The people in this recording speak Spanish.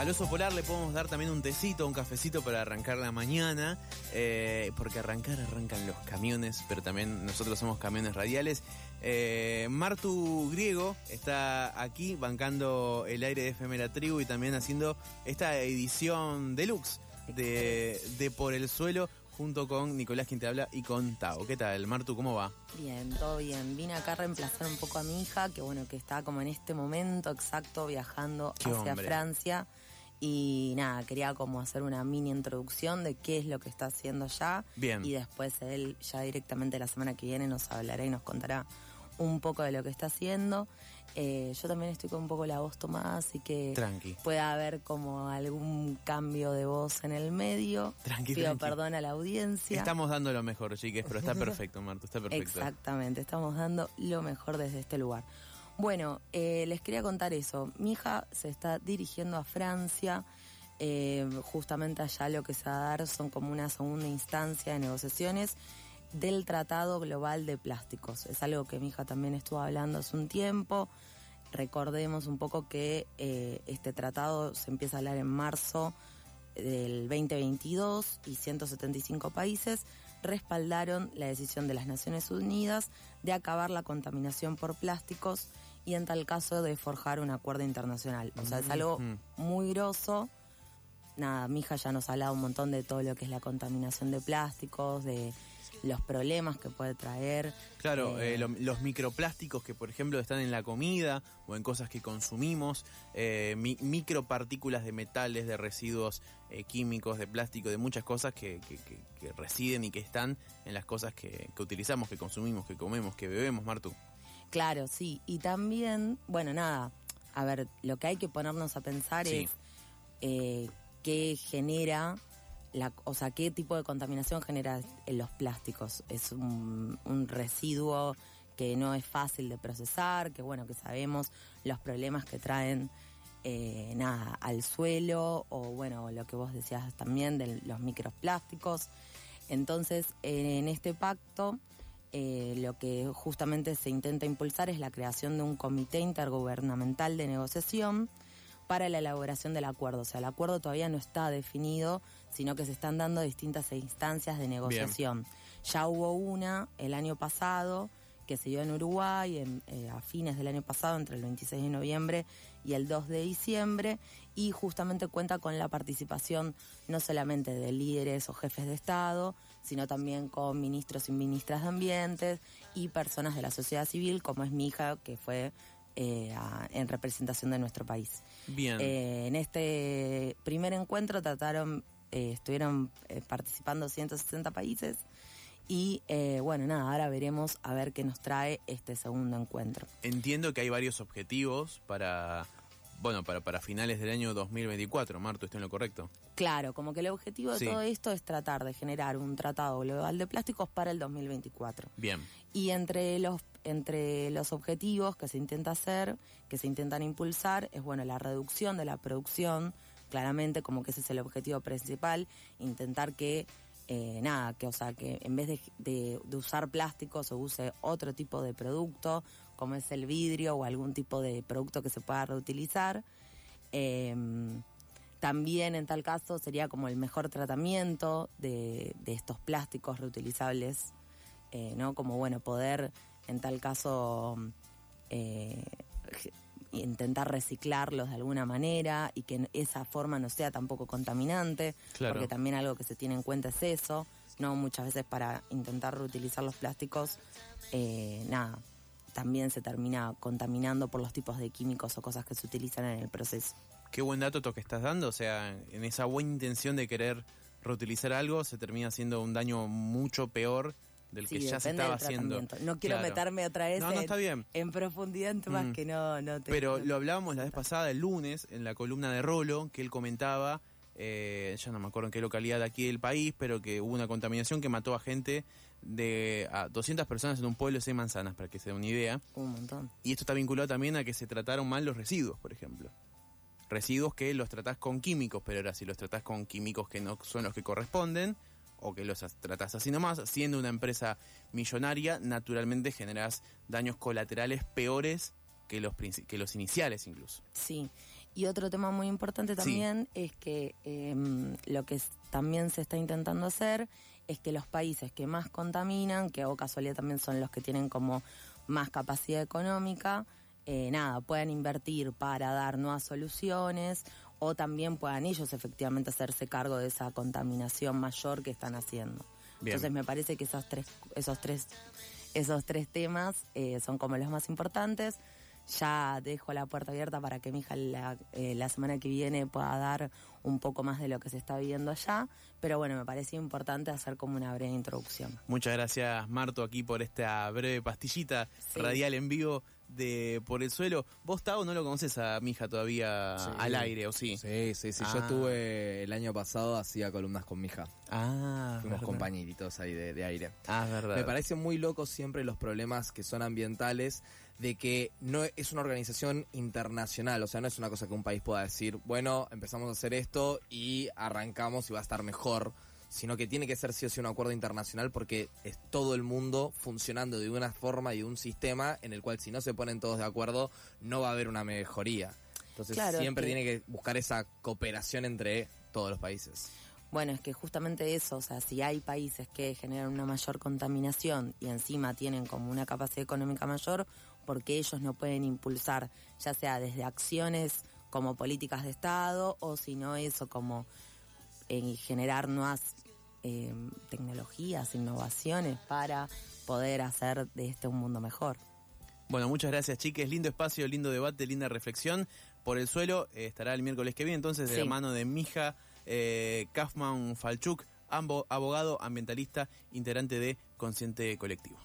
Al oso polar le podemos dar también un tecito, un cafecito para arrancar la mañana, eh, porque arrancar arrancan los camiones, pero también nosotros somos camiones radiales. Eh, Martu Griego está aquí bancando el aire de FM La Tribu y también haciendo esta edición deluxe de, de Por el Suelo junto con Nicolás quien te habla y con Tao. ¿Qué tal, Martu? ¿Cómo va? Bien, todo bien. Vine acá a reemplazar un poco a mi hija, que bueno, que está como en este momento exacto viajando hacia Francia. Y nada, quería como hacer una mini introducción de qué es lo que está haciendo ya. Bien. Y después él ya directamente la semana que viene nos hablará y nos contará un poco de lo que está haciendo. Eh, yo también estoy con un poco la voz tomada, así que Tranqui. puede haber como algún cambio de voz en el medio. Tranqui, Pido tranqui. perdón a la audiencia. Estamos dando lo mejor, chiques, pero está perfecto, Martu, está perfecto. Exactamente, estamos dando lo mejor desde este lugar. Bueno, eh, les quería contar eso. Mi hija se está dirigiendo a Francia. eh, justamente allá lo que se va a dar son como una segunda instancia de negociaciones del Tratado Global de Plásticos. Es algo que mi hija también estuvo hablando hace un tiempo. Recordemos un poco que eh, este tratado se empieza a hablar en marzo del 2022 y 175 países respaldaron la decisión de las Naciones Unidas de acabar la contaminación por plásticos y en tal caso de forjar un acuerdo internacional. O sea, es algo Ujú. muy grosso. Nada, mi hija ya nos ha hablado un montón de todo lo que es la contaminación de plásticos, de los problemas que puede traer. Claro, Eh, eh, lo- los microplásticos que, por ejemplo, están en la comida o en cosas que consumimos, eh, mi- micropartículas de metales, de residuos químicos, de plástico, de muchas cosas que, que- que- que residen y que están en las cosas que, que utilizamos, que consumimos, que comemos, que bebemos, Martu. Claro, sí. Y también, bueno, nada, a ver, lo que hay que ponernos a pensar Sí. es eh, qué genera, la, o sea, qué tipo de contaminación genera en los plásticos. Es un, un residuo que no es fácil de procesar, que bueno, que sabemos los problemas que traen. eh, nada, al suelo o bueno, lo que vos decías también de los microplásticos. Entonces, en este pacto, eh, lo que justamente se intenta impulsar es la creación de un comité intergubernamental de negociación para la elaboración del acuerdo. O sea, el acuerdo todavía no está definido, sino que se están dando distintas instancias de negociación. Ya hubo una el año pasado que se dio en Uruguay en, eh, a fines del año pasado, entre el 26 de noviembre y el 2 de diciembre, y justamente cuenta con la participación no solamente de líderes o jefes de Estado, sino también con ministros y ministras de ambientes y personas de la sociedad civil, como es mi hija, que fue eh, a- en representación de nuestro país. Bien. Eh, en este primer encuentro trataron, eh, estuvieron participando 160 países y bueno, nada, ahora veremos a ver qué nos trae este segundo encuentro. Entiendo que hay varios objetivos para, bueno, para, para finales del año 2024, Martu, ¿estoy en lo correcto? Claro, como que el objetivo de todo esto es tratar de generar un tratado global de plásticos para el 2024. Bien. Y entre los entre los objetivos que se intenta hacer, que se intentan impulsar, es bueno la reducción de la producción, claramente como que ese es el objetivo principal, intentar que eh, nada, que o sea que en vez de, de- de usar plásticos se use otro tipo de producto, como es el vidrio o algún tipo de producto que se pueda reutilizar. Em, también en tal caso sería como el mejor tratamiento de, de estos plásticos reutilizables, eh, ¿no? Como bueno, poder en tal caso eh, intentar reciclarlos de alguna manera y que esa forma no sea tampoco contaminante, Claro. porque también algo que se tiene en cuenta es eso, ¿no? Muchas veces para intentar reutilizar los plásticos, eh, nada, también se termina contaminando por los tipos de químicos o cosas que se utilizan en el proceso. Qué buen dato to que estás dando, o sea, en esa buena intención de querer reutilizar algo se termina haciendo un daño mucho peor del que ya se estaba haciendo. No quiero Claro. meterme otra vez No, no, en, está bien. en profundidad en temas Mm. que no, no te... Pero no- lo hablábamos la vez pasada, el lunes, en la columna de Rolo, que él comentaba, eh, ya no me acuerdo en qué localidad de aquí del país, pero que hubo una contaminación que mató a gente de a 200 personas en un pueblo de manzanas, para que se den una idea. Un montón. Y esto está vinculado también a que se trataron mal los residuos, por ejemplo. Residuos que los tratás con químicos, pero ahora si los tratás con químicos que no son los que corresponden, o que los tratás así nomás, siendo una empresa millonaria, naturalmente generás daños colaterales peores que los, que los iniciales incluso. Sí, y otro tema muy importante también es que em, lo que también se está intentando hacer es que los países que más contaminan, que o casualidad también son los que tienen como más capacidad económica, eh, nada, puedan invertir para dar nuevas soluciones o también puedan ellos efectivamente hacerse cargo de esa contaminación mayor que están haciendo. Entonces me parece que esos tres, esos tres, esos tres temas eh, son como los más importantes ya dejo la puerta abierta para que mi hija la, eh, la, semana que viene pueda dar un poco más de lo que se está viviendo allá. Pero bueno, me parecía importante hacer como una breve introducción. Muchas gracias, Marto, aquí por esta breve pastillita radial en vivo de Por el Suelo. ¿Vos, Tao, no lo conoces a mi hija todavía al aire, o sí? Sí, sí, sí. Yo ah. estuve el año pasado, hacía columnas con mi hija. Ah, Fuimos compañeritos ahí de, de aire. Ah, verdad. Me parece muy loco siempre los problemas que son ambientales de que no es una organización internacional, o sea, no es una cosa que un país pueda decir, bueno, empezamos a hacer esto y arrancamos y va a estar mejor, sino que tiene que ser sí o sí un acuerdo internacional porque es todo el mundo funcionando de una forma y de un sistema en el cual si no se ponen todos de acuerdo no va a haber una mejoría. Entonces siempre tiene que buscar esa cooperación entre todos los países. Bueno, es que justamente eso, o sea, si hay países que generan una mayor contaminación y encima tienen como una capacidad económica mayor, porque ellos no pueden impulsar, ya sea desde acciones como políticas de Estado o si no eso como en generar nuevas eh, tecnologías, innovaciones para poder hacer de este un mundo mejor. Bueno, muchas gracias, chiques. Lindo espacio, lindo debate, linda reflexión. Por el suelo eh, estará el miércoles que viene, entonces, de la mano de Mija eh, Kaufman Falchuk, ambos abogado, ambientalista, integrante de Consciente Colectivo.